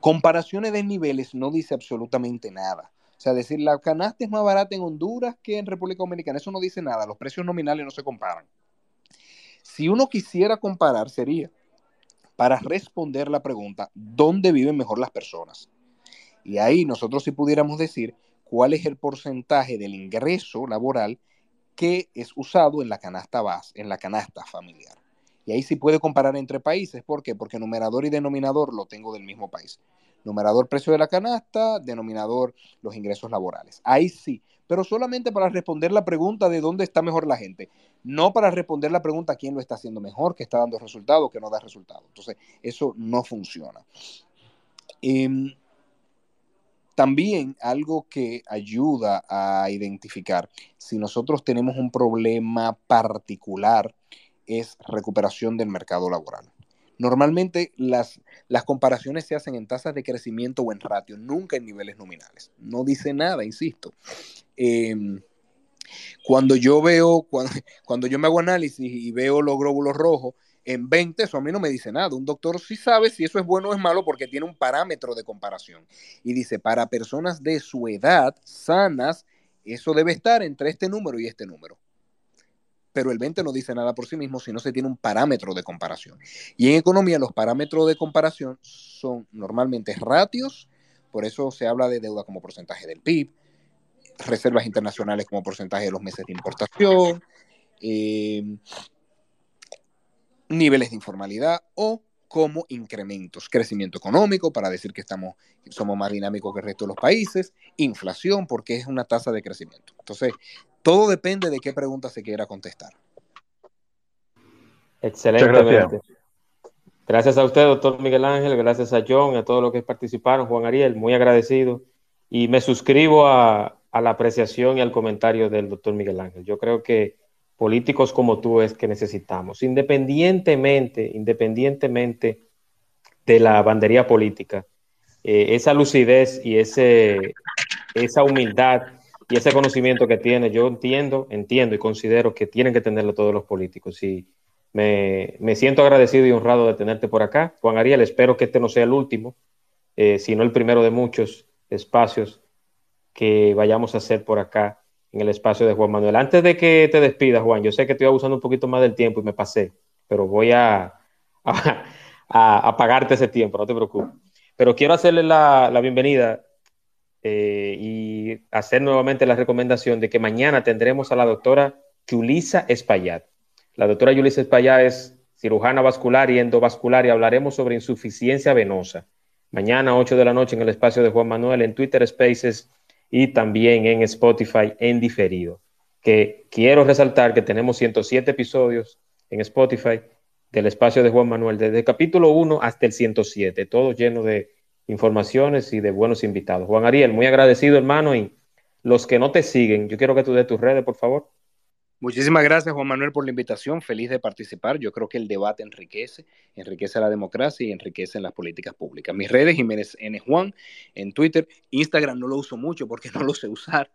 Comparaciones de niveles no dice absolutamente nada. O sea, decir la canasta es más barata en Honduras que en República Dominicana, eso no dice nada, los precios nominales no se comparan. Si uno quisiera comparar, sería para responder la pregunta, ¿dónde viven mejor las personas? Y ahí nosotros sí pudiéramos decir cuál es el porcentaje del ingreso laboral que es usado en la canasta base, en la canasta familiar. Y ahí sí puede comparar entre países. ¿Por qué? Porque numerador y denominador lo tengo del mismo país. Numerador precio de la canasta, denominador los ingresos laborales. Ahí sí, pero solamente para responder la pregunta de dónde está mejor la gente, no para responder la pregunta quién lo está haciendo mejor, que está dando resultados, que no da resultados. Entonces, eso no funciona. Eh, también algo que ayuda a identificar si nosotros tenemos un problema particular es recuperación del mercado laboral. Normalmente las, las comparaciones se hacen en tasas de crecimiento o en ratio, nunca en niveles nominales. No dice nada, insisto. Em, cuando yo veo, cuando, (laughs) cuando, yo me hago análisis y veo los glóbulos rojos en 20, eso a mí no me dice nada. Un doctor sí sabe si eso es bueno o es malo porque tiene un parámetro de comparación. Y dice, para personas de su edad, sanas, eso debe estar entre este número y este número pero el 20 no dice nada por sí mismo si no se tiene un parámetro de comparación. Y en economía los parámetros de comparación son normalmente ratios, por eso se habla de deuda como porcentaje del PIB, reservas internacionales como porcentaje de los meses de importación, eh, niveles de informalidad o como incrementos, crecimiento económico para decir que estamos, somos más dinámicos que el resto de los países, inflación porque es una tasa de crecimiento. Entonces, todo depende de qué pregunta se quiera contestar. Excelente. Gracias. a usted, doctor Miguel Ángel, gracias a John, a todos los que participaron, Juan Ariel, muy agradecido. Y me suscribo a, a la apreciación y al comentario del doctor Miguel Ángel. Yo creo que políticos como tú es que necesitamos, independientemente, independientemente de la bandería política, eh, esa lucidez y ese, esa humildad y ese conocimiento que tiene, yo entiendo, entiendo y considero que tienen que tenerlo todos los políticos. Y me, siento agradecido y honrado de tenerte por acá. Juan Ariel, espero que este no sea el último, eh, sino el primero de muchos espacios que vayamos a hacer por acá en el espacio de Juan Manuel. Antes de que te despidas, Juan, yo sé que estoy abusando un poquito más del tiempo y me pasé, pero voy a, (laughs) a, pagarte ese tiempo, no te preocupes. Pero quiero hacerle la, bienvenida eh, y hacer nuevamente la recomendación de que mañana tendremos a la doctora Yulisa Espaillat. La doctora Yulisa Espaillat es cirujana vascular y endovascular y hablaremos sobre insuficiencia venosa. Mañana, 8 de la noche, en el espacio de Juan Manuel, en Twitter Spaces y también en Spotify en diferido. Que quiero resaltar que tenemos 107 episodios en Spotify del espacio de Juan Manuel, desde el capítulo 1 hasta el 107, todo lleno de informaciones y de buenos invitados. Juan Ariel, muy agradecido hermano y los que no te siguen, yo quiero que tú des tus redes, por favor. Muchísimas gracias, Juan Manuel, por la invitación. Feliz de participar. Yo creo que el debate enriquece, enriquece la democracia y enriquece las políticas públicas. Mis redes, Jiménez N. Juan, en Twitter. Instagram no lo uso mucho porque no lo sé usar.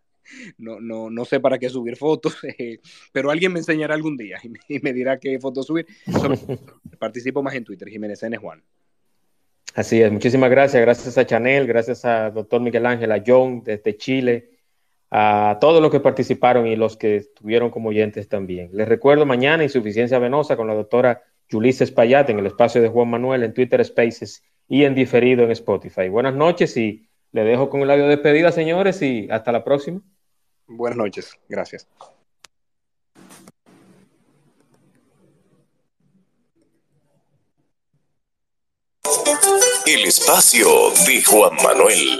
No, no, no sé para qué subir fotos, (laughs) eh, pero alguien me enseñará algún día y me, dirá qué fotos subir. (laughs) participo más en Twitter, Jiménez N. Juan. Así es, muchísimas gracias. Gracias a Chanel, gracias a doctor Miguel Ángel, a John desde Chile a todos los que participaron y los que estuvieron como oyentes también. Les recuerdo mañana Insuficiencia Venosa con la doctora Julissa Espaillat en el espacio de Juan Manuel en Twitter Spaces y en diferido en Spotify. Buenas noches y le dejo con el audio de despedida, señores, y hasta la próxima. Buenas noches, gracias. El espacio de Juan Manuel